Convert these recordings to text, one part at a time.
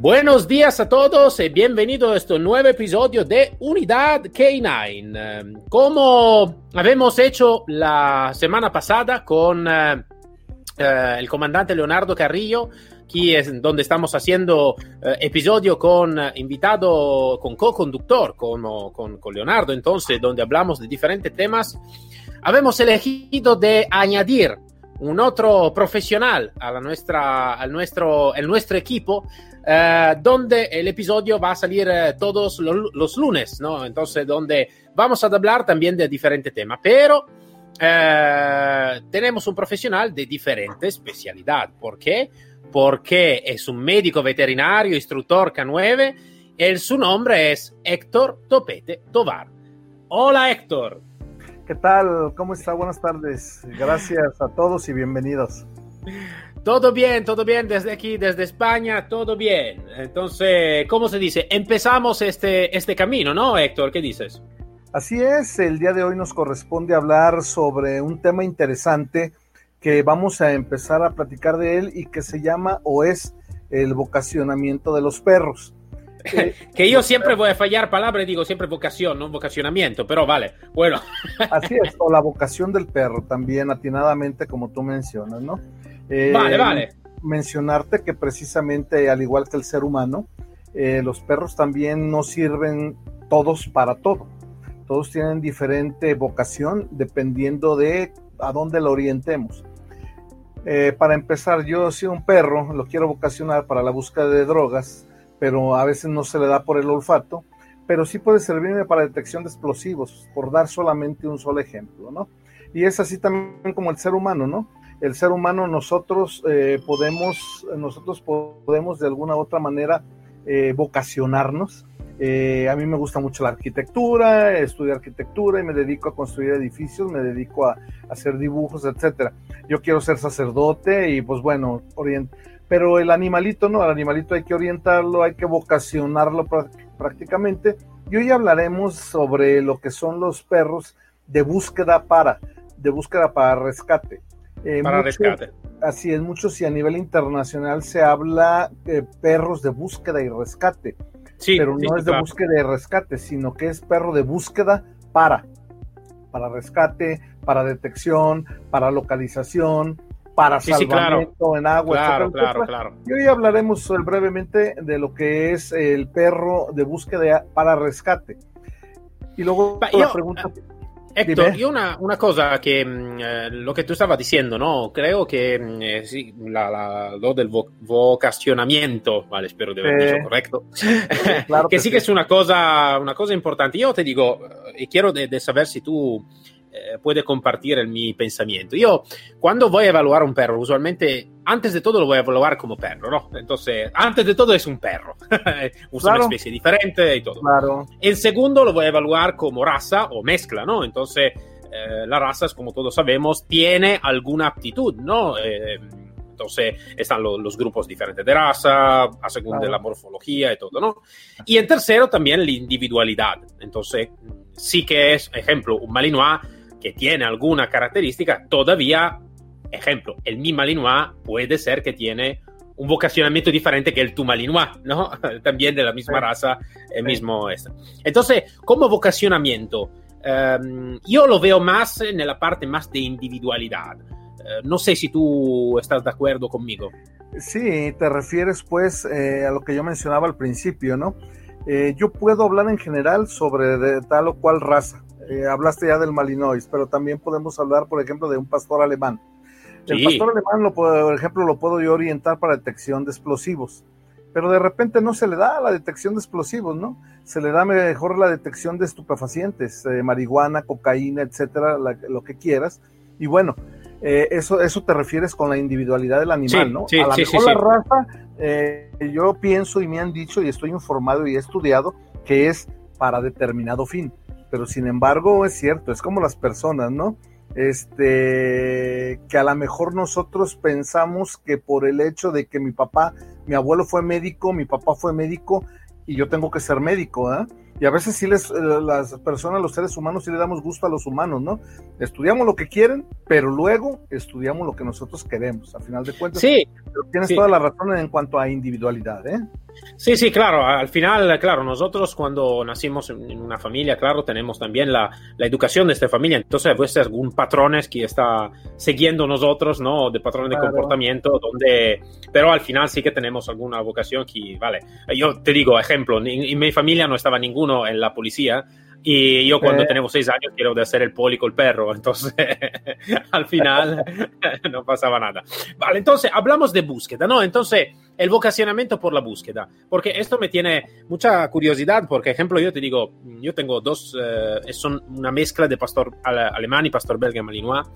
Buenos días a todos y bienvenidos a este nuevo episodio de Unidad K9. Eh, Como habíamos hecho la semana pasada con eh, eh, el comandante Leonardo Carrillo, aquí es donde estamos haciendo eh, episodio con eh, invitado, con co-conductor, con, con, con Leonardo, entonces, donde hablamos de diferentes temas, habíamos elegido de añadir un otro profesional a la nuestra, al nuestro, el nuestro equipo, eh, donde el episodio va a salir eh, todos lo- los lunes, ¿no? Entonces, donde vamos a hablar también de diferentes temas, pero eh, tenemos un profesional de diferente especialidad. ¿Por qué? Porque es un médico veterinario, instructor K9, y su nombre es Héctor Topete Tovar. Hola Héctor. ¿Qué tal? ¿Cómo está? Buenas tardes. Gracias a todos y bienvenidos. Todo bien, todo bien desde aquí, desde España, todo bien. Entonces, ¿cómo se dice? Empezamos este, este camino, ¿no, Héctor? ¿Qué dices? Así es, el día de hoy nos corresponde hablar sobre un tema interesante que vamos a empezar a platicar de él y que se llama o es el vocacionamiento de los perros. Que yo siempre voy a fallar palabra y digo siempre vocación, no vocacionamiento, pero vale, bueno. así es, o la vocación del perro también atinadamente como tú mencionas, ¿no? Eh, Vale, vale. Mencionarte que precisamente al igual que el ser humano, eh, los perros también no sirven todos para todo. Todos tienen diferente vocación dependiendo de a dónde lo orientemos. Eh, para empezar, yo soy un perro, lo quiero vocacionar para la búsqueda de drogas, pero a veces no se le da por el olfato, pero sí puede servirme para detección de explosivos, por dar solamente un solo ejemplo, ¿no? Y es así también como el ser humano, ¿no? El ser humano nosotros eh, podemos, nosotros podemos de alguna u otra manera eh, vocacionarnos. Eh, a mí me gusta mucho la arquitectura, estudio arquitectura y me dedico a construir edificios, me dedico a, hacer dibujos, etcétera. Yo quiero ser sacerdote y pues bueno, orient pero el animalito no, el animalito hay que orientarlo, hay que vocacionarlo prá- prácticamente. Y hoy hablaremos sobre lo que son los perros de búsqueda para, de búsqueda para rescate. Eh, Para mucho- rescate. Así es, muchos y a nivel internacional se habla de perros de búsqueda y rescate, Sí, pero no sí, es de claro. búsqueda y rescate, sino que es perro de búsqueda para, para rescate, para detección, para localización, para Sí, sí, claro. salvamento en agua, Claro, claro, claro. Y hoy hablaremos eh, brevemente de lo que es el perro de búsqueda para rescate. Y luego la pregunta, Héctor, Dime. yo una, una cosa que mm, eh, lo que tú estabas diciendo, ¿no? Creo que mm, eh, la, la- lo del vo- vocacionamiento, vale, espero de haber Sí. dicho correcto, claro sí sí. que es una cosa, una cosa importante. Yo te digo, eh, y quiero de, de saber si tú eh, puedes compartir el, mi pensamiento. Yo, cuando voy a evaluar un perro, usualmente, antes de todo lo voy a evaluar como perro, ¿no? Entonces, antes de todo es un perro. Usa Claro. una especie diferente y todo. claro, El segundo lo voy a evaluar como raza o mezcla, ¿no? Entonces, eh, la raza, como todos sabemos, tiene alguna aptitud, ¿no? Eh, entonces, están lo- los grupos diferentes de raza, a según de Claro. la morfología y todo, ¿no? Y en tercero, también la individualidad. Entonces, sí que es, ejemplo, un Malinois que tiene alguna característica, todavía, ejemplo, el mi Malinois puede ser que tiene un vocacionamiento diferente que el tu Malinois, ¿no? También de la misma Sí. raza, el Sí. mismo este. Entonces, como vocacionamiento, ehm, yo lo veo más en la parte más de individualidad. Eh, no sé si tú estás de acuerdo conmigo. Sí, te refieres pues eh, a lo que yo mencionaba al principio, ¿no? Eh, yo puedo hablar en general sobre de tal o cual raza. Eh, hablaste ya del Malinois, pero también podemos hablar, por ejemplo, de un pastor alemán. El pastor alemán, lo puedo- por ejemplo, lo puedo yo orientar para detección de explosivos, pero de repente no se le da la detección de explosivos, ¿no? Se le da mejor la detección de estupefacientes, eh, marihuana, cocaína, etcétera, la- lo que quieras. Y bueno, eh, eso, eso te refieres con la individualidad del animal, Sí, ¿no? sí, a la sí, mejor la raza, eh, yo pienso y me han dicho y estoy informado y he estudiado que es para determinado fin. Pero sin embargo, es cierto, es como las personas, ¿no? Este, que a lo mejor nosotros pensamos que por el hecho de que mi papá, mi abuelo fue médico, mi papá fue médico y yo tengo que ser médico, ¿ah? Y a veces sí les, eh, las personas, los seres humanos, sí le damos gusto a los humanos, ¿no? Estudiamos lo que quieren, pero luego estudiamos lo que nosotros queremos, a final de cuentas. Sí, Pero tienes sí. toda la razón en cuanto a individualidad, ¿eh? Sí, sí, claro. Al final, claro, nosotros cuando nacimos en una familia, claro, tenemos también la, la educación de esta familia. Entonces, pues algún patrones que está siguiendo nosotros, ¿no? De patrones de comportamiento, donde, pero al final sí que tenemos alguna vocación que, vale. Yo te digo, ejemplo, en, en mi familia no estaba ninguno en la policía. Y yo cuando Eh. tenemos seis años quiero de hacer el poli con el perro, entonces al final no pasaba nada. Vale, entonces hablamos de búsqueda, ¿no? Entonces, el vocacionamiento por la búsqueda, porque esto me tiene mucha curiosidad, porque, ejemplo, yo te digo, yo tengo dos, eh, son una mezcla de pastor ale- alemán y pastor belga malinois,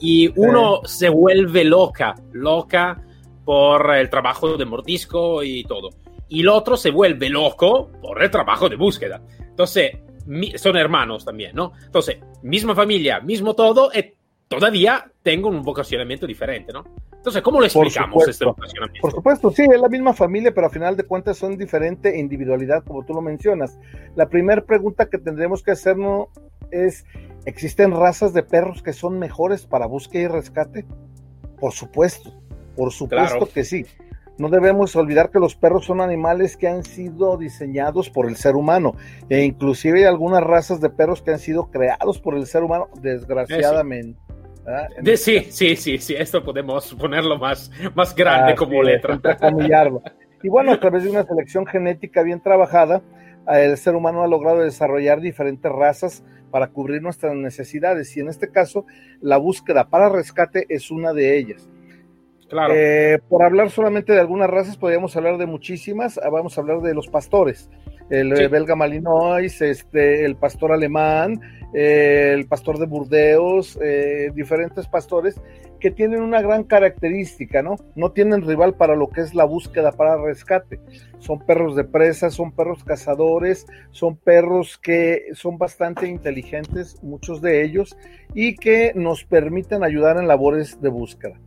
y uno se vuelve loca, loca por el trabajo de mordisco y todo, y el otro se vuelve loco por el trabajo de búsqueda. Entonces, mi- son hermanos también, ¿no? Entonces, misma familia, mismo todo, y todavía tengo un vocacionamiento diferente, ¿no? Entonces, ¿cómo lo explicamos este vocacionamiento? Por supuesto, sí, es la misma familia, pero a final de cuentas son diferente individualidad, como tú lo mencionas. La primera pregunta que tendremos que hacernos es, ¿existen razas de perros que son mejores para búsqueda y rescate? Por supuesto, por supuesto Claro. que sí. No debemos olvidar que los perros son animales que han sido diseñados por el ser humano e inclusive hay algunas razas de perros que han sido creados por el ser humano, desgraciadamente. De- sí, sí, sí, sí, esto podemos ponerlo más, más grande Así como es, letra. Y bueno, a través de una selección genética bien trabajada, el ser humano ha logrado desarrollar diferentes razas para cubrir nuestras necesidades y en este caso la búsqueda para rescate es una de ellas. Claro. Eh, por hablar solamente de algunas razas, podríamos hablar de muchísimas. Ah, Vamos a hablar de los pastores. El Sí. eh, belga malinois, este, el pastor alemán, eh, el pastor de Burdeos, eh, diferentes pastores que tienen una gran característica, ¿no? No tienen rival para lo que es la búsqueda para rescate. Son perros de presa, son perros cazadores, son perros que son bastante inteligentes, muchos de ellos, y que nos permiten ayudar en labores de búsqueda.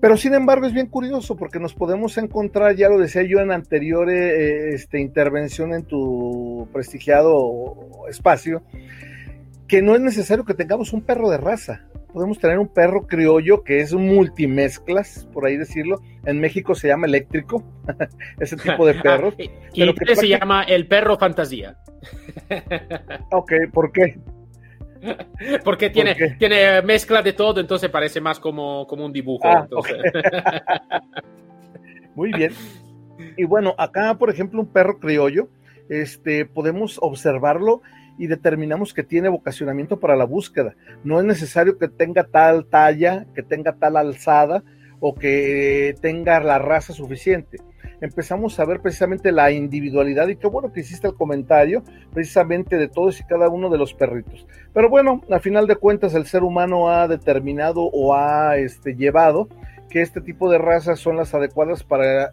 Pero sin embargo es bien curioso porque nos podemos encontrar, ya lo decía yo en anterior eh, este, intervención en tu prestigiado espacio, que no es necesario que tengamos un perro de raza. Podemos tener un perro criollo que es un multimezclas, por ahí decirlo. En México se llama eléctrico, ese tipo de perros. Ah, y pero y que se prácticamente- llama el perro fantasía. Ok, ¿por qué? Porque tiene, tiene mezcla de todo, entonces parece más como, como un dibujo. Ah, entonces. Muy bien. Y bueno, acá, por ejemplo, un perro criollo, este, podemos observarlo y determinamos que tiene vocacionamiento para la búsqueda. No es necesario que tenga tal talla, que tenga tal alzada o que tenga la raza suficiente. Empezamos a ver precisamente la individualidad y qué bueno que hiciste el comentario precisamente de todos y cada uno de los perritos. Pero bueno, a final de cuentas el ser humano ha determinado o ha este, llevado que este tipo de razas son las adecuadas para eh,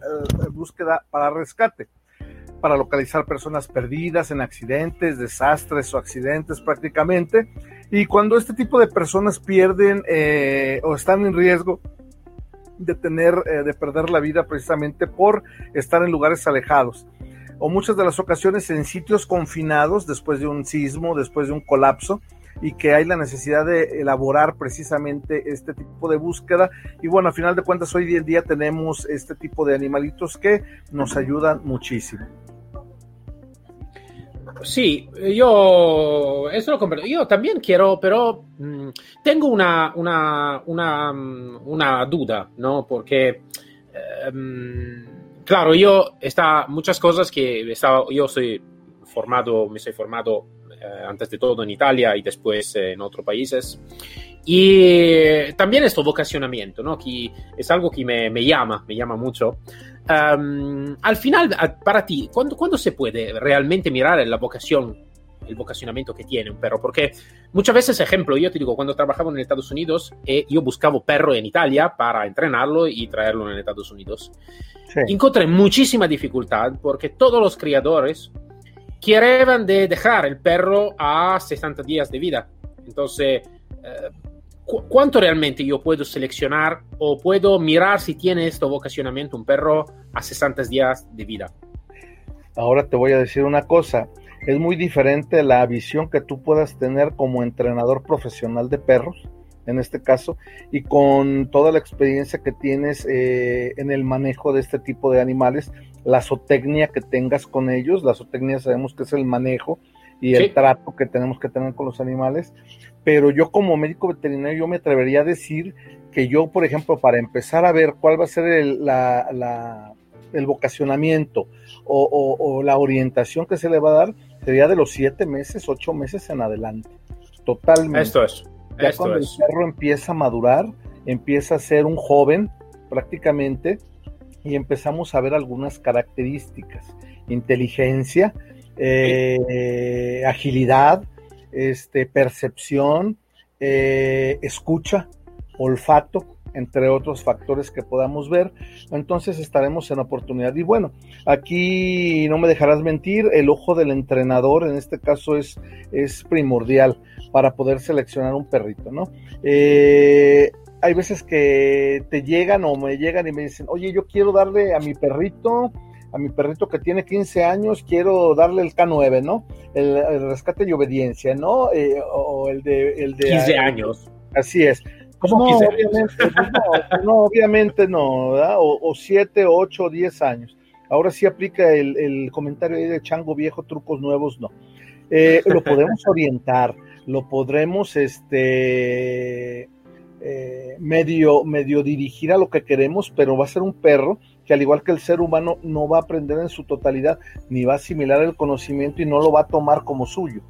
búsqueda, para rescate, para localizar personas perdidas en accidentes, desastres o accidentes prácticamente. Y cuando este tipo de personas pierden eh, o están en riesgo eh, de perder la vida precisamente por estar en lugares alejados o muchas de las ocasiones en sitios confinados después de un sismo, después de un colapso, y que hay la necesidad de elaborar precisamente este tipo de búsqueda. Y bueno, a final de cuentas, hoy en día tenemos este tipo de animalitos que nos ayudan muchísimo. Sí, yo eso lo comprendo. Yo también quiero, pero mm, tengo una, una, una, mm, una duda, ¿no? Porque, eh, mm, claro, yo está muchas cosas que estaba, yo soy formado, me soy formado eh, antes de todo en Italia y después en otros países. Y también esto vocacionamiento, ¿no? Que es algo que me, me llama, me llama mucho. Um, al final, para ti, ¿cuándo, cuándo se puede realmente mirar en la vocación el vocacionamiento que tiene un perro, porque muchas veces, ejemplo, yo te digo, cuando trabajaba en Estados Unidos, eh, yo buscaba perro en Italia para entrenarlo y traerlo en Estados Unidos. Sí. Encontré muchísima dificultad porque todos los criadores querían de dejar el perro a 60 días de vida. Entonces, eh, ¿cuánto realmente yo puedo seleccionar o puedo mirar si tiene este vocacionamiento un perro a 60 días de vida? Ahora te voy a decir una cosa. Es muy diferente la visión que tú puedas tener como entrenador profesional de perros, en este caso, y con toda la experiencia que tienes eh, en el manejo de este tipo de animales, la zootecnia que tengas con ellos. La zootecnia sabemos que es el manejo y el trato que tenemos que tener con los animales. Pero yo como médico veterinario, yo me atrevería a decir que yo, por ejemplo, para empezar a ver cuál va a ser el, la, el vocacionamiento o, la orientación que se le va a dar, sería de los siete meses, ocho meses en adelante. Totalmente. Esto es. Ya cuando el perro empieza a madurar, empieza a ser un joven prácticamente y empezamos a ver algunas características. Inteligencia, eh, agilidad, este, percepción, eh, escucha, olfato, entre otros factores que podamos ver. Entonces estaremos en oportunidad. Y bueno, aquí no me dejarás mentir, el ojo del entrenador en este caso es, es primordial para poder seleccionar un perrito, ¿no? Eh, hay veces que te llegan o me llegan y me dicen, oye, yo quiero darle a mi perrito a mi perrito que tiene 15 años, quiero darle el K9, ¿no? El, rescate y obediencia, ¿no? Eh, o el de, el de... 15 años. Así es. Pues no, obviamente, pues no, no, obviamente no, ¿verdad? O 7, 8, 10 años. Ahora sí aplica el, el comentario ahí de chango viejo, trucos nuevos, no. Eh, lo podemos orientar, lo podremos, este, eh, medio, medio dirigir a lo que queremos, pero va a ser un perro que al igual que el ser humano no va a aprender en su totalidad, ni va a asimilar el conocimiento y no lo va a tomar como suyo.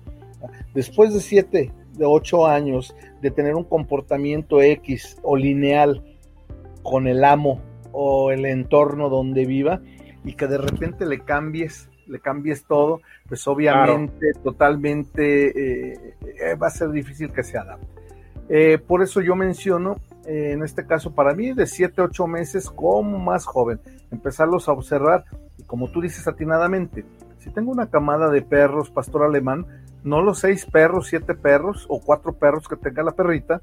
Después de siete, de ocho años de tener un comportamiento X o lineal con el amo o el entorno donde viva y que de repente le cambies, le cambies todo, pues obviamente totalmente eh, eh, va a ser difícil que se adapte. Eh, por eso yo menciono, en este caso para mí, de 7, 8 meses como más joven, empezarlos a observar y como tú dices atinadamente, si tengo una camada de perros pastor alemán, no los seis perros, siete perros o cuatro perros que tenga la perrita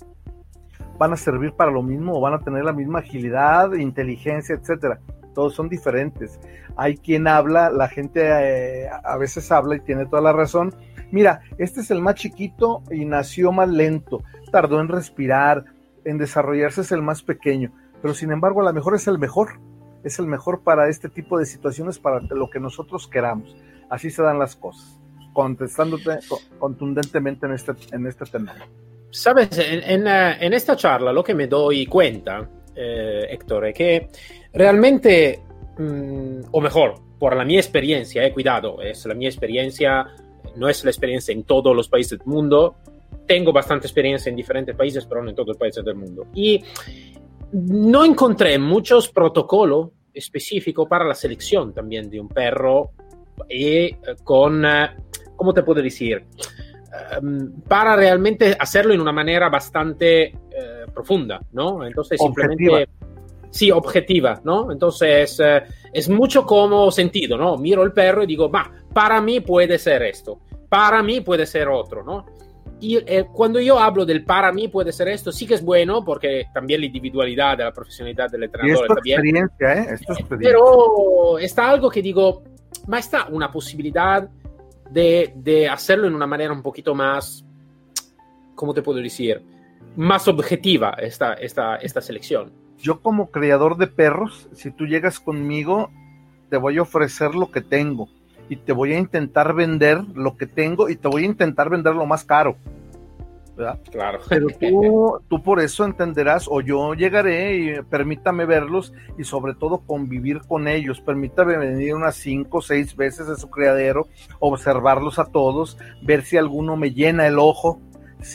van a servir para lo mismo o van a tener la misma agilidad, inteligencia, etcétera. Todos son diferentes. Hay quien habla, la gente eh, a veces habla y tiene toda la razón. Mira, este es el más chiquito y nació más lento tardó en respirar, en desarrollarse es el más pequeño, pero sin embargo a lo mejor es el mejor, es el mejor para este tipo de situaciones, para lo que nosotros queramos. Así se dan las cosas, contestándote contundentemente en este, en este tema. Sabes, en, en, esta charla lo que me doy cuenta, eh, Héctor, es que realmente, mm, o mejor, por la mi experiencia, eh, cuidado, es la mi experiencia, no es la experiencia en todos los países del mundo, tengo bastante experiencia en diferentes países, pero no en todos los países del mundo. Y no encontré muchos protocolos específicos para la selección también de un perro y eh, con, eh, ¿cómo te puedo decir? Um, para realmente hacerlo en una manera bastante uh, profunda, ¿no? Entonces, simplemente... Sí, objetiva, ¿no? Entonces, es mucho como sentido, ¿no? Miro el perro y digo, va, para mí puede ser esto, para mí puede ser otro, ¿no? Y eh, cuando yo hablo del para mí puede ser esto, sí que es bueno porque también la individualidad, la profesionalidad del entrenador está bien. Experiencia, ¿eh? Es experiencia. Pero está algo que digo, ma está una posibilidad de, de, hacerlo en una manera un poquito más, ¿cómo te puedo decir? Más objetiva esta, esta, esta selección. Yo como creador de perros, si tú llegas conmigo, te voy a ofrecer lo que tengo y te voy a intentar vender lo que tengo y te voy a intentar vender lo más caro. ¿verdad? Claro. Pero tú, tú por eso entenderás, o yo llegaré y permítame verlos y sobre todo convivir con ellos. Permítame venir unas cinco o seis veces a su criadero, observarlos a todos, ver si alguno me llena el ojo,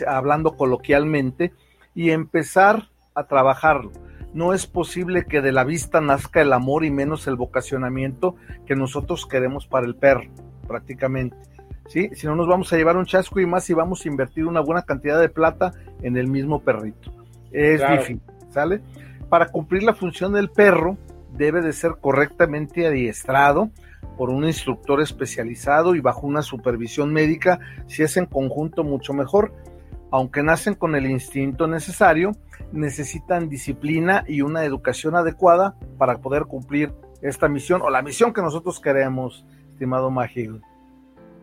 hablando coloquialmente, y empezar a trabajarlo no es posible que de la vista nazca el amor y menos el vocacionamiento que nosotros queremos para el perro, prácticamente. ¿sí? Si no nos vamos a llevar un chasco y más si vamos a invertir una buena cantidad de plata en el mismo perrito. Es Claro. difícil, ¿sale? Para cumplir la función del perro, debe de ser correctamente adiestrado por un instructor especializado y bajo una supervisión médica, si es en conjunto mucho mejor. Aunque nacen con el instinto necesario, necesitan disciplina y una educación adecuada para poder cumplir esta misión o la misión que nosotros queremos, estimado Magil.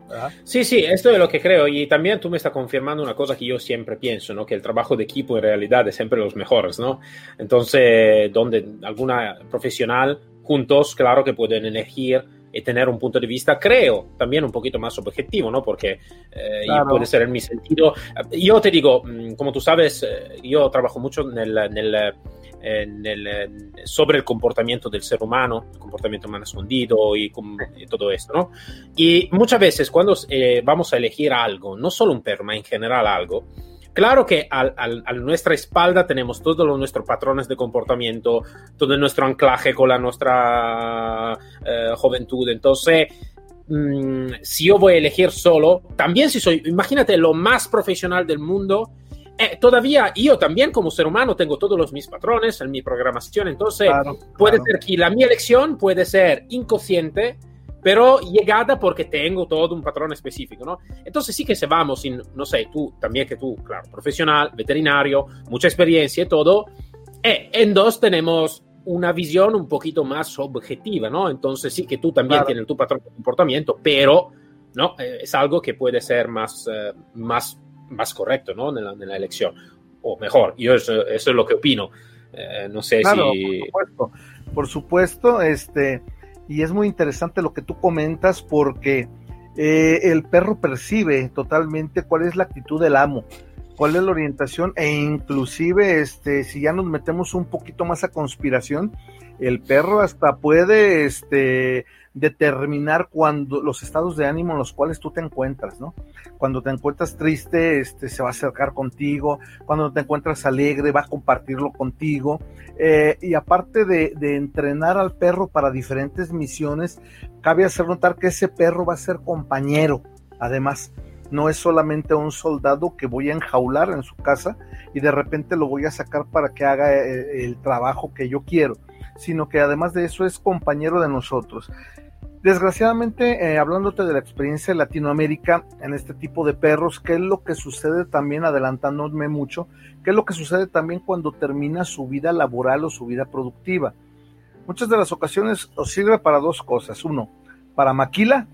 ¿Verdad? Sí, sí, esto es lo que creo. Y también tú me estás confirmando una cosa que yo siempre pienso, ¿no? Que el trabajo de equipo en realidad es siempre los mejores, ¿no? Entonces, donde alguna profesional juntos, claro que pueden elegir y tener un punto de vista, creo, también un poquito más objetivo, ¿no? Porque eh, Claro. puede ser en mi sentido. Yo te digo, mm, como tú sabes, eh, yo trabajo mucho en el, en el, eh, en el, sobre el comportamiento del ser humano, el comportamiento humano escondido y, y todo esto, ¿no? Y muchas veces cuando eh, vamos a elegir algo, no solo un perro, ma en general algo, claro que al- al- a nuestra espalda tenemos todos los nuestros patrones de comportamiento, todo nuestro anclaje con la nuestra eh, juventud. Entonces, mm, si yo voy a elegir solo, también si soy, imagínate, lo más profesional del mundo, eh, todavía yo también como ser humano tengo todos los mis patrones en mi programación, entonces Claro, puede claro. ser que la mi elección puede ser inconsciente, pero llegada porque tengo todo un patrón específico, ¿no? Entonces sí que se vamos sin, no sé, tú también que tú, claro, profesional, veterinario, mucha experiencia y todo, eh, en dos tenemos una visión un poquito más objetiva, ¿no? Entonces sí que tú también Claro. tienes tu patrón de comportamiento, pero, ¿no? Eh, es algo que puede ser más, eh, más, más correcto, ¿no? En la, en la elección. O mejor, yo eso, eso es lo que opino. Eh, no sé Claro, si... por supuesto. Por supuesto, este, y es muy interesante lo que tú comentas porque eh, el perro percibe totalmente cuál es la actitud del amo, cuál es la orientación e inclusive, este, si ya nos metemos un poquito más a conspiración, el perro hasta puede, este, determinar cuando los estados de ánimo en los cuales tú te encuentras, ¿no? Cuando te encuentras triste, este, se va a acercar contigo, cuando te encuentras alegre, va a compartirlo contigo. Eh, y aparte de, entrenar al perro para diferentes misiones, cabe hacer notar que ese perro va a ser compañero. Además, no es solamente un soldado que voy a enjaular en su casa y de repente lo voy a sacar para que haga eh, el trabajo que yo quiero, sino que además de eso es compañero de nosotros. Desgraciadamente, eh, hablándote de la experiencia de Latinoamérica en este tipo de perros, ¿qué es lo que sucede también, adelantándome mucho, qué es lo que sucede también cuando termina su vida laboral o su vida productiva? Muchas de las ocasiones os sirve para dos cosas. Uno, para maquila,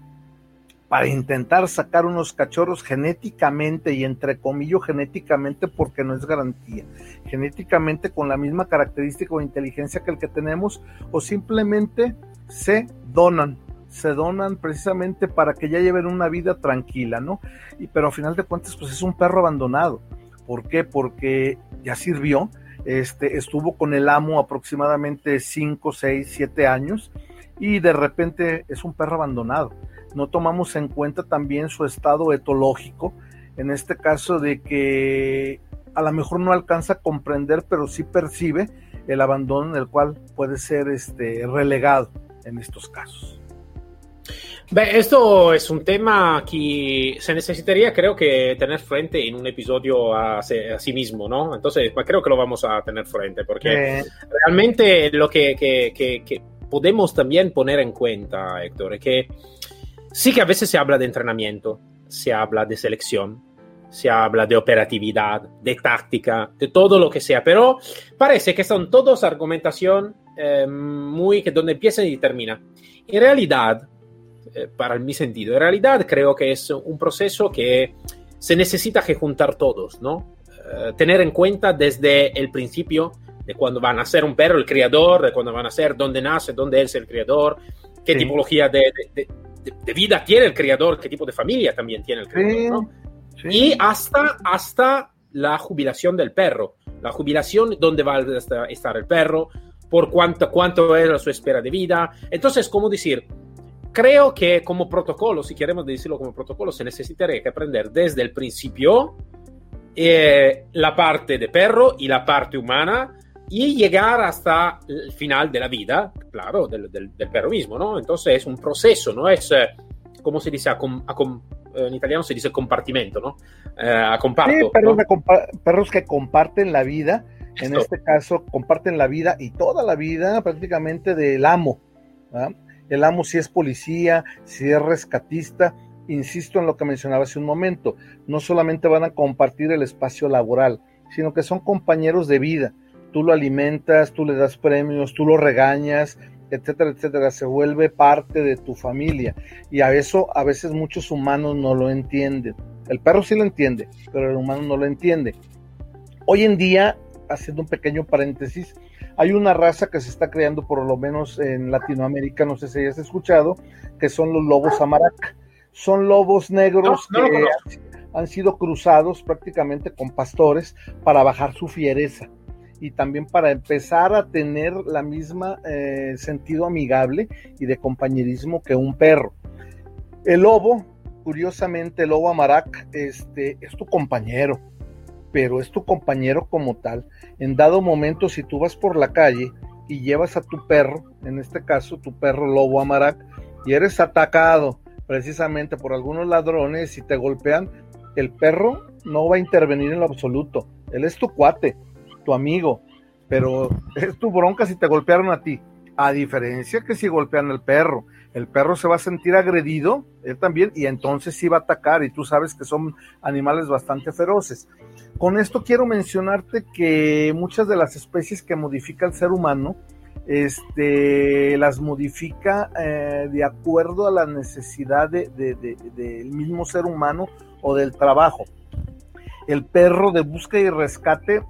para intentar sacar unos cachorros genéticamente y entre comillas genéticamente porque no es garantía, genéticamente con la misma característica o inteligencia que el que tenemos o simplemente se donan, se donan precisamente para que ya lleven una vida tranquila, ¿no? Y pero al final de cuentas pues es un perro abandonado. ¿Por qué? Porque ya sirvió, este estuvo con el amo aproximadamente 5, 6, 7 años y de repente es un perro abandonado no tomamos en cuenta también su estado etológico, en este caso de que a lo mejor no alcanza a comprender, pero sí percibe el abandono en el cual puede ser este, relegado en estos casos. Beh, esto es un tema que se necesitaría, creo que, tener frente en un episodio a, se- a sí mismo, ¿no? Entonces, pues, creo que lo vamos a tener frente, porque Eh, realmente lo que, que- que- que podemos también poner en cuenta, Héctor, es que sí que a veces se habla de entrenamiento, se habla de selección, se habla de operatividad, de táctica, de todo lo que sea, pero parece que son todos argumentación eh, muy que donde empieza y termina. En realidad, eh, para mi sentido, en realidad creo que es un proceso que se necesita que juntar todos, ¿no? Eh, tener en cuenta desde el principio de cuando va a nacer un perro, el criador, de cuando va a nacer, dónde nace, dónde es el criador, qué Sí. tipología de, de- de- de vida tiene el criador, qué tipo de familia también tiene el criador, ¿no? sí. Y hasta, hasta la jubilación del perro. La jubilación, dónde va a estar el perro, por cuánto, cuánto es su espera de vida. Entonces, ¿cómo decir? Creo que como protocolo, si queremos decirlo como protocolo, se necesitaría que aprender desde el principio eh, la parte de perro y la parte humana y llegar hasta el final de la vida, claro, del, del- del perro mismo, ¿no? Entonces es un proceso, ¿no? Es, eh, ¿cómo se dice? Acom- acom- en italiano se dice compartimento, ¿no? Eh, comparto, sí, perros, ¿no? de perros, que comparten la vida, en este caso comparten la vida y toda la vida prácticamente del amo. ¿verdad? El amo si es policía, si es rescatista, insisto en lo que mencionaba hace un momento, no solamente van a compartir el espacio laboral, sino que son compañeros de vida. Tú lo alimentas, tú le das premios, tú lo regañas, etcétera, etcétera, se vuelve parte de tu familia. Y a eso a veces muchos humanos no lo entienden. El perro sí lo entiende, pero el humano no lo entiende. Hoy en día, haciendo un pequeño paréntesis, hay una raza que se está creando por lo menos en Latinoamérica, no sé si hayas escuchado, que son los lobos amaraca. Son lobos negros no, no que han, han sido cruzados prácticamente con pastores para bajar su fiereza y también para empezar a tener la misma eh, sentido amigable y de compañerismo que un perro. El lobo, curiosamente, el lobo amarac, este, es tu compañero, pero es tu compañero como tal. En dado momento, si tú vas por la calle y llevas a tu perro, en este caso tu perro lobo amarac, y eres atacado precisamente por algunos ladrones y te golpean, el perro no va a intervenir en lo absoluto. Él es tu cuate, tu amigo, pero es tu bronca si te golpearon a ti. A diferencia que si golpean al perro, el perro se va a sentir agredido, él también, y entonces sí va a atacar, y tú sabes que son animales bastante feroces. Con esto quiero mencionarte que muchas de las especies que modifica el ser humano, este, las modifica eh, de acuerdo a la necesidad del de, de, mismo ser humano o del trabajo. El perro de búsqueda y rescate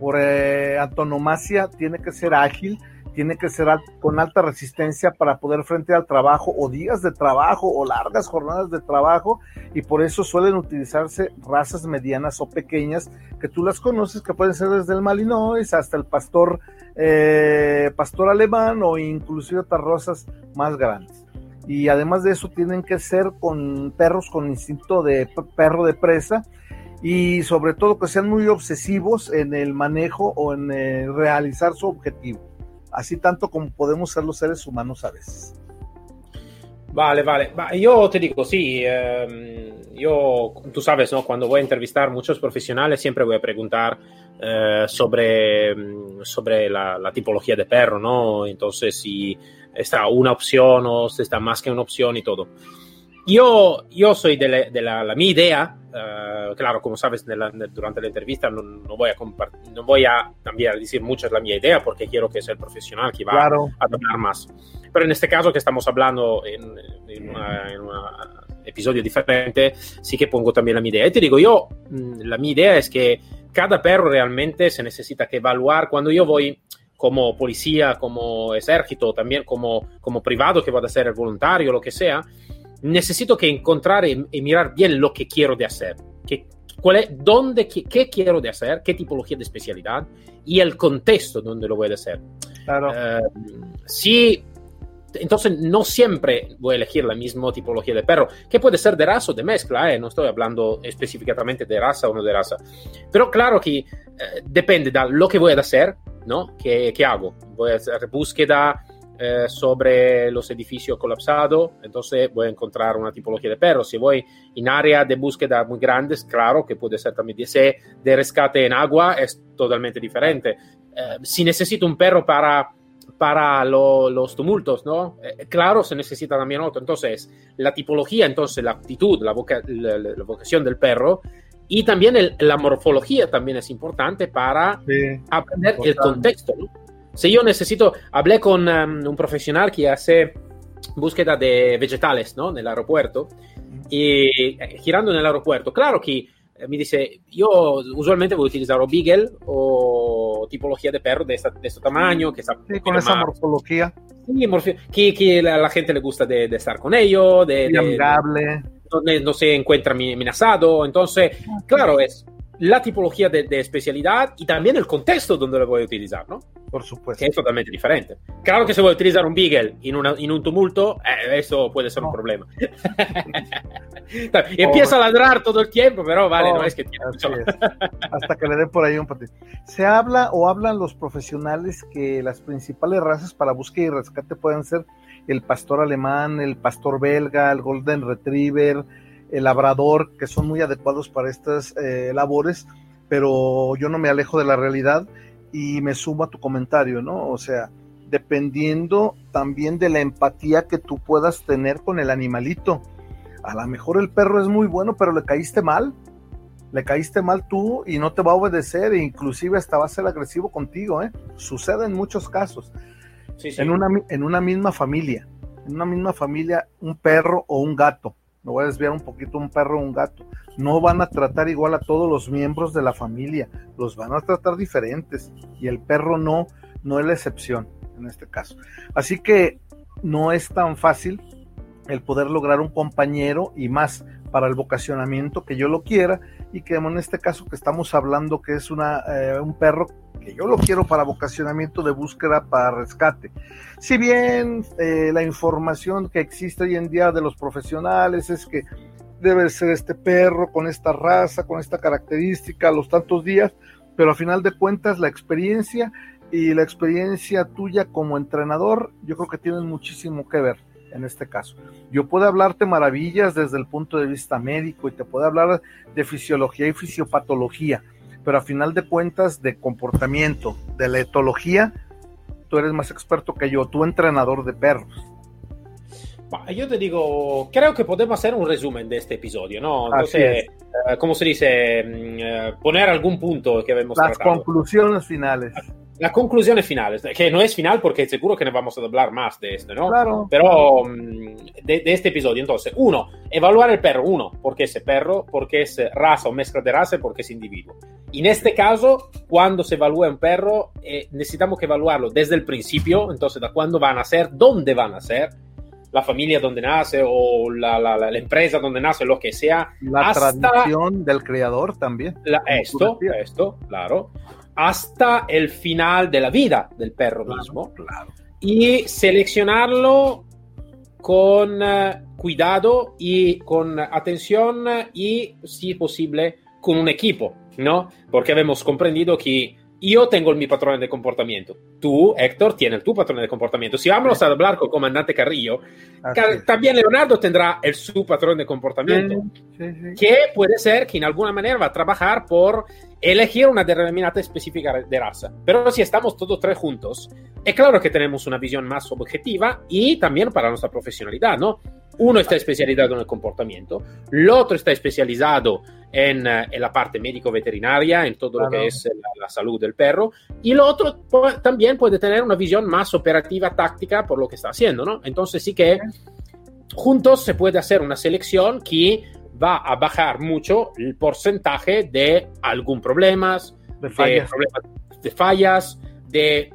por eh, antonomasia tiene que ser ágil, tiene que ser con alta resistencia para poder frente al trabajo o días de trabajo o largas jornadas de trabajo y por eso suelen utilizarse razas medianas o pequeñas que tú las conoces que pueden ser desde el Malinois hasta el pastor eh, pastor alemán o inclusive otras razas más grandes. Y además de eso tienen que ser con perros con instinto de perro de presa y sobre todo que sean muy obsesivos en el manejo o en eh, realizar su objetivo, así tanto como podemos ser los seres humanos a veces. Vale, vale. Yo te digo, sí, eh, yo, tú sabes, ¿no? Cuando voy a entrevistar muchos profesionales siempre voy a preguntar eh, sobre, sobre la, la, tipología de perro, ¿no? Entonces, si está una opción o si está más que una opción y todo. Yo, yo soy de, la, de la, la mi idea, uh, claro, como sabes, la, durante la entrevista no, no, voy a no voy a cambiar, decir mucho la mía idea porque quiero que sea el profesional que va claro. a hablar más. Pero en este caso que estamos hablando en, en, una, en un episodio diferente, sí que pongo también la mi idea. Y te digo, yo, mm, la mi idea es que cada perro realmente se necesita que evaluar cuando yo voy como policía, como ejército, también como, como privado que va a ser voluntario, lo que sea, necesito que encontrar y, y, mirar bien lo que quiero de hacer. ¿Qué, cuál es, dónde, qué, qué, quiero de hacer, qué tipología de especialidad y el contexto donde lo voy a hacer. Claro. Uh, sí, entonces no siempre voy a elegir la misma tipología de perro, que puede ser de raza o de mezcla, ¿eh? no estoy hablando específicamente de raza o no de raza. Pero claro que eh, depende de lo que voy a hacer, ¿no? ¿Qué, qué hago? Voy a hacer búsqueda eh, sobre los edificios colapsados, entonces voy a encontrar una tipología de perro. Si voy en área de búsqueda muy grandes, claro que puede ser también de, de rescate en agua, es totalmente diferente. Eh, si necesito un perro para, para lo, los tumultos, ¿no? Eh, claro, se necesita también otro. Entonces, la tipología, entonces la actitud, la, voca la, la vocación del perro y también el, la morfología también es importante para sí, aprender el contexto, ¿no? Si yo necesito, hablé con um, un profesional que hace búsqueda de vegetales ¿no? en el aeropuerto y eh, girando en el aeropuerto, claro que eh, mi dice, yo usualmente voy a utilizar o Beagle o tipología de perro de, este tamaño, que está sí, con esa más, morfología. Sí, morf que, que a la gente le gusta de, de estar con ellos, de, de amigable. Donde no se encuentra amenazado. Entonces, claro, es la tipología de, de, especialidad y también el contexto donde lo voy a utilizar, ¿no? Por supuesto. Que es totalmente diferente. Claro que se voy a utilizar un Beagle en, una, en un tumulto, eh, eso puede ser no. un problema. Empieza oh. a ladrar todo el tiempo, pero vale, oh, no es que tiene mucho. Es. Hasta que le den por ahí un patito. Se habla o hablan los profesionales que las principales razas para búsqueda y rescate pueden ser el pastor alemán, el pastor belga, el golden retriever, el labrador, que son muy adecuados para estas eh, labores, pero yo no me alejo de la realidad y me sumo a tu comentario, ¿no? O sea, dependiendo también de la empatía que tú puedas tener con el animalito. A lo mejor el perro es muy bueno, pero le caíste mal. Le caíste mal tú y no te va a obedecer e inclusive hasta va a ser agresivo contigo, ¿eh? Sucede en muchos casos. Sí, sí. En, una, en una misma familia, en una misma familia, un perro o un gato, me voy a desviar un poquito, un perro un gato, no van a tratar igual a todos los miembros de la familia, los van a tratar diferentes y el perro no, no es la excepción en este caso. Así que no es tan fácil el poder lograr un compañero y más para el vocacionamiento que yo lo quiera y que en este caso que estamos hablando que es una, eh, un perro que yo lo quiero para vocacionamiento de búsqueda para rescate. Si bien eh, la información que existe hoy en día de los profesionales es que debe ser este perro con esta raza, con esta característica, los tantos días, pero a final de cuentas la experiencia y la experiencia tuya como entrenador, yo creo que tienen muchísimo que ver en este caso. Yo puedo hablarte maravillas desde el punto de vista médico y te puedo hablar de fisiología y fisiopatología, pero a final de cuentas de comportamiento, de la etología, tú eres más experto que yo, tú entrenador de perros. Yo te digo, creo que podemos hacer un resumen de este episodio, ¿no? Entonces, uh, ¿cómo se dice? Uh, poner algún punto que hemos Las tratado. conclusiones finales. La conclusión final, que no es final porque seguro que nos vamos a hablar más de esto, ¿no? Claro. Pero mm, de, de, este episodio, entonces, uno, evaluar el perro, uno, porque es perro, porque es raza o mezcla de raza, porque es individuo. En este caso, cuando se evalúa un perro, eh, necesitamos que evaluarlo desde el principio, entonces, de cuándo van a nacer, dónde van a nacer, la familia donde nace o la, la, la, empresa donde nace, lo que sea. La hasta tradición del creador también. La, esto, esto, claro hasta el final de la vida del perro claro, mismo. Claro. Y seleccionarlo con uh, cuidado y con atención y, si posible, con un equipo, ¿no? Porque hemos comprendido que yo tengo mi patrón de comportamiento. Tú, Héctor, tienes tu patrón de comportamiento. Si vamos a hablar con el comandante Carrillo, Car también Leonardo tendrá el su patrón de comportamiento, sí, sí, que puede ser que en alguna manera va a trabajar por elegir una determinada específica de raza. Pero si estamos todos tres juntos, es claro que tenemos una visión más objetiva y también para nuestra profesionalidad, ¿no? Uno está especializado en el comportamiento, el otro está especializado en, en la parte médico-veterinaria, en todo claro. lo que es la, la, salud del perro, y el otro también puede tener una visión más operativa, táctica, por lo que está haciendo, ¿no? Entonces sí que juntos se puede hacer una selección que va a bajar mucho el porcentaje de algún problemas, de fallas, de, problemas, de, fallas, de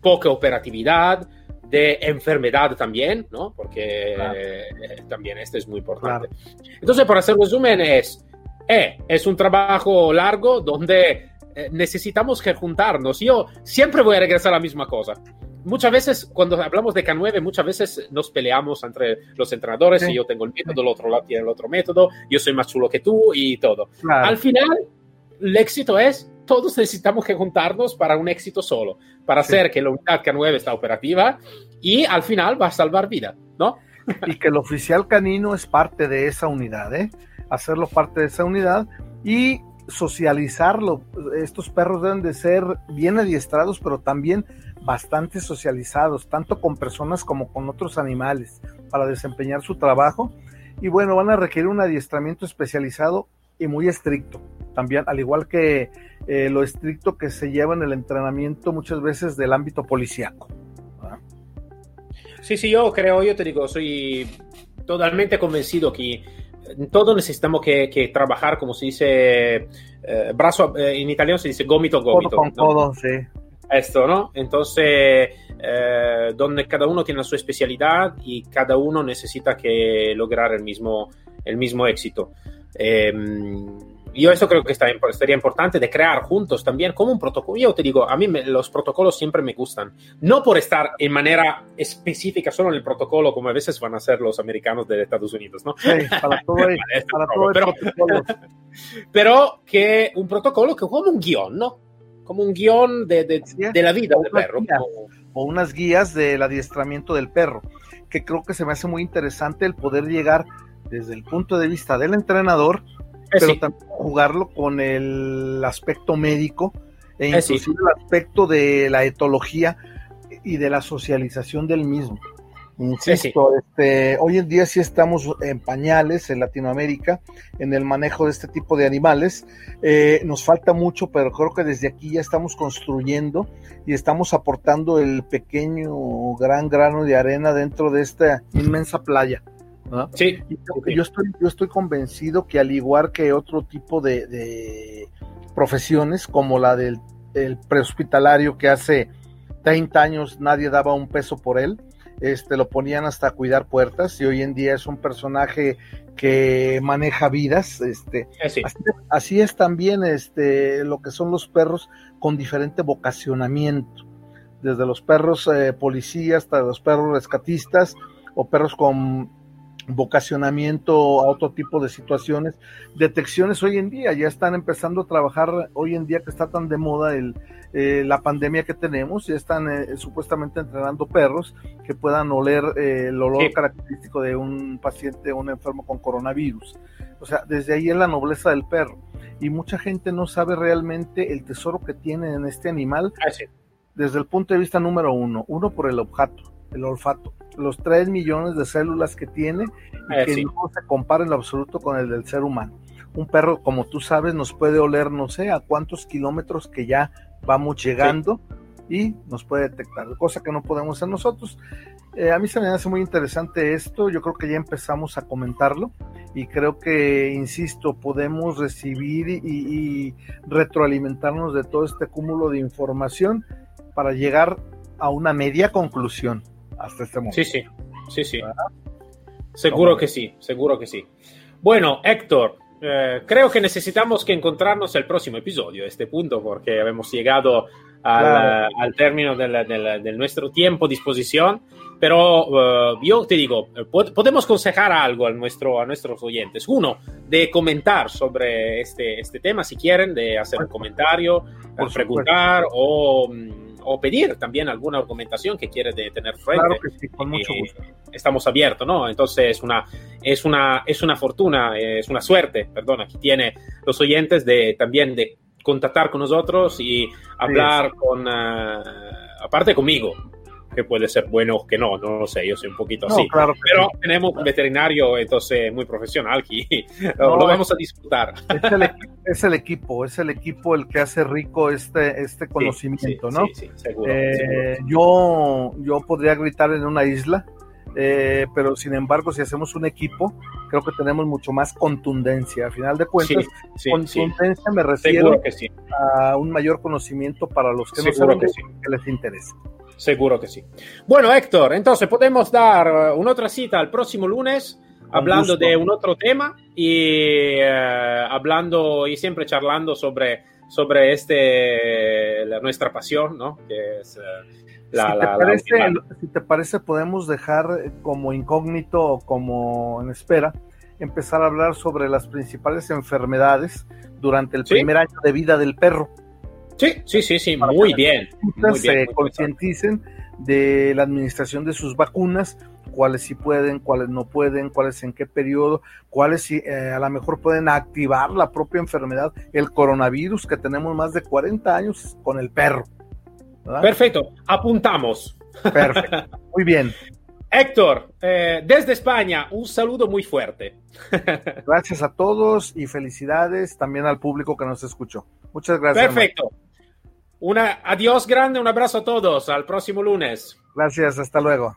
poca operatividad, de enfermedad también, ¿no? Porque claro. eh, también este es muy importante. Claro. Entonces, por hacer resumen, es, eh, es un trabajo largo donde eh, necesitamos que juntarnos. Yo siempre voy a regresar a la misma cosa muchas veces cuando hablamos de K9, muchas veces nos peleamos entre los entrenadores sí. y yo tengo el método, el otro lado tiene el otro método, yo soy más chulo que tú y todo. Claro. Al final, el éxito es, todos necesitamos que juntarnos para un éxito solo, para sí. hacer que la unidad K9 está operativa y al final va a salvar vida, ¿no? Y que el oficial canino es parte de esa unidad, ¿eh? Hacerlo parte de esa unidad y socializarlo. Estos perros deben de ser bien adiestrados, pero también bastante socializados, tanto con personas como con otros animales, para desempeñar su trabajo. Y bueno, van a requerir un adiestramiento especializado y muy estricto. También, al igual que eh, lo estricto que se lleva en el entrenamiento muchas veces del ámbito policiaco. ¿verdad? Sí, sí, yo creo, yo te digo, soy totalmente convencido que todos necesitamos que, que trabajar, como se dice, eh, brazo, eh, en italiano se dice gomito, gomito. Codo con ¿no? codo, sí esto, ¿no? Entonces, eh, donde cada uno tiene su especialidad y cada uno necesita que lograr el mismo, el mismo éxito. Eh, yo eso creo que está, estaría importante de crear juntos también como un protocolo. Yo te digo, a mí me, los protocolos siempre me gustan, no por estar en manera específica solo en el protocolo como a veces van a ser los americanos de Estados Unidos, ¿no? Sí, para todo, el, para todo el pero, pero que un protocolo que como un guion, ¿no? como un guion de, de, de la vida del perro. Guías, o unas guías del adiestramiento del perro, que creo que se me hace muy interesante el poder llegar desde el punto de vista del entrenador, pero también jugarlo con el aspecto médico e inclusive el aspecto de la etología y de la socialización del mismo. Insisto, este, hoy en día sí estamos en pañales en Latinoamérica en el manejo de este tipo de animales. Eh, nos falta mucho, pero creo que desde aquí ya estamos construyendo y estamos aportando el pequeño gran grano de arena dentro de esta inmensa playa. Sí. Yo, estoy, yo estoy convencido que al igual que otro tipo de, profesiones, como la del prehospitalario que hace 30 años nadie daba un peso por él, este, lo ponían hasta cuidar puertas y hoy en día es un personaje que maneja vidas, este, eh, así, es también este, lo que son los perros con diferente vocacionamiento, desde los perros eh, policías hasta los perros rescatistas o perros con vocacionamiento a otro tipo de situaciones, detecciones hoy en día, ya están empezando a trabajar hoy en día que está tan de moda el, eh, la pandemia que tenemos, ya están eh, supuestamente entrenando perros que puedan oler eh, el olor característico de un paciente, un enfermo con coronavirus. O sea, desde ahí es la nobleza del perro. Y mucha gente no sabe realmente el tesoro que tiene en este animal ah, desde el punto de vista número uno. Uno por el olfato, el olfato los 3 millones de células que tiene y eh, que no se compara en absoluto con el del ser humano. Un perro, como tú sabes, nos puede oler no sé a cuántos kilómetros que ya vamos llegando y nos puede detectar, cosa que no podemos hacer nosotros. Eh, a mí se me hace muy interesante esto, yo creo que ya empezamos a comentarlo y creo que, insisto, podemos recibir y retroalimentarnos de todo este cúmulo de información para llegar a una media conclusión hasta este momento. Sí, sí, sí, sí. Seguro que sí, seguro que sí. Bueno, Héctor, eh, creo que necesitamos que encontrarnos el próximo episodio, a este punto, porque hemos llegado al, término de, nuestro tiempo a disposición. Pero eh, yo te digo, podemos aconsejar algo a, nuestro, a nuestros oyentes. Uno, de comentar sobre este, este tema, si quieren, de hacer un comentario, preguntar o mm, o pedir también alguna argumentación que quiere de tener frente. Claro que sí, con mucho gusto. Estamos abiertos, ¿no? Entonces es una, es una, es una fortuna, es una suerte, perdona, que tiene los oyentes de también de contactar con nosotros y hablar con, uh, aparte conmigo, que puede ser bueno o que no, no lo sé, yo soy un poquito así. Pero tenemos un veterinario, entonces, muy profesional aquí, lo, vamos a disfrutar. Es el, equipo, es el equipo el que hace rico este, este conocimiento, ¿no? Sí, seguro, eh, Yo, yo podría gritar en una isla, eh, pero sin embargo, si hacemos un equipo, creo que tenemos mucho más contundencia. Al final de cuentas, contundencia me refiero a un mayor conocimiento para los que no saben que, que les interesa. Seguro que sí. Bueno, Héctor, entonces podemos dar uh, una otra cita al próximo lunes hablando de un otro tema y uh, hablando y siempre charlando sobre, sobre este, la, nuestra pasión, ¿no? Que es uh, la, si, te parece, si te parece, podemos dejar como incógnito o como en espera empezar a hablar sobre las principales enfermedades durante el primer año de vida del perro. Sí, sí, sí, sí, muy bien. se concienticen de la administración de sus vacunas, cuáles sí pueden, cuáles no pueden, cuáles en qué periodo, cuáles sí, eh, a lo mejor pueden activar la propia enfermedad, el coronavirus, que tenemos más de 40 años con el perro. Perfecto, apuntamos. Perfecto, muy bien. Héctor, eh, desde España, un saludo muy fuerte. Gracias a todos y felicidades también al público que nos escuchó. Muchas gracias. Perfecto. Una, adiós grande, un abrazo a todos. Al próximo lunes. Gracias, hasta luego.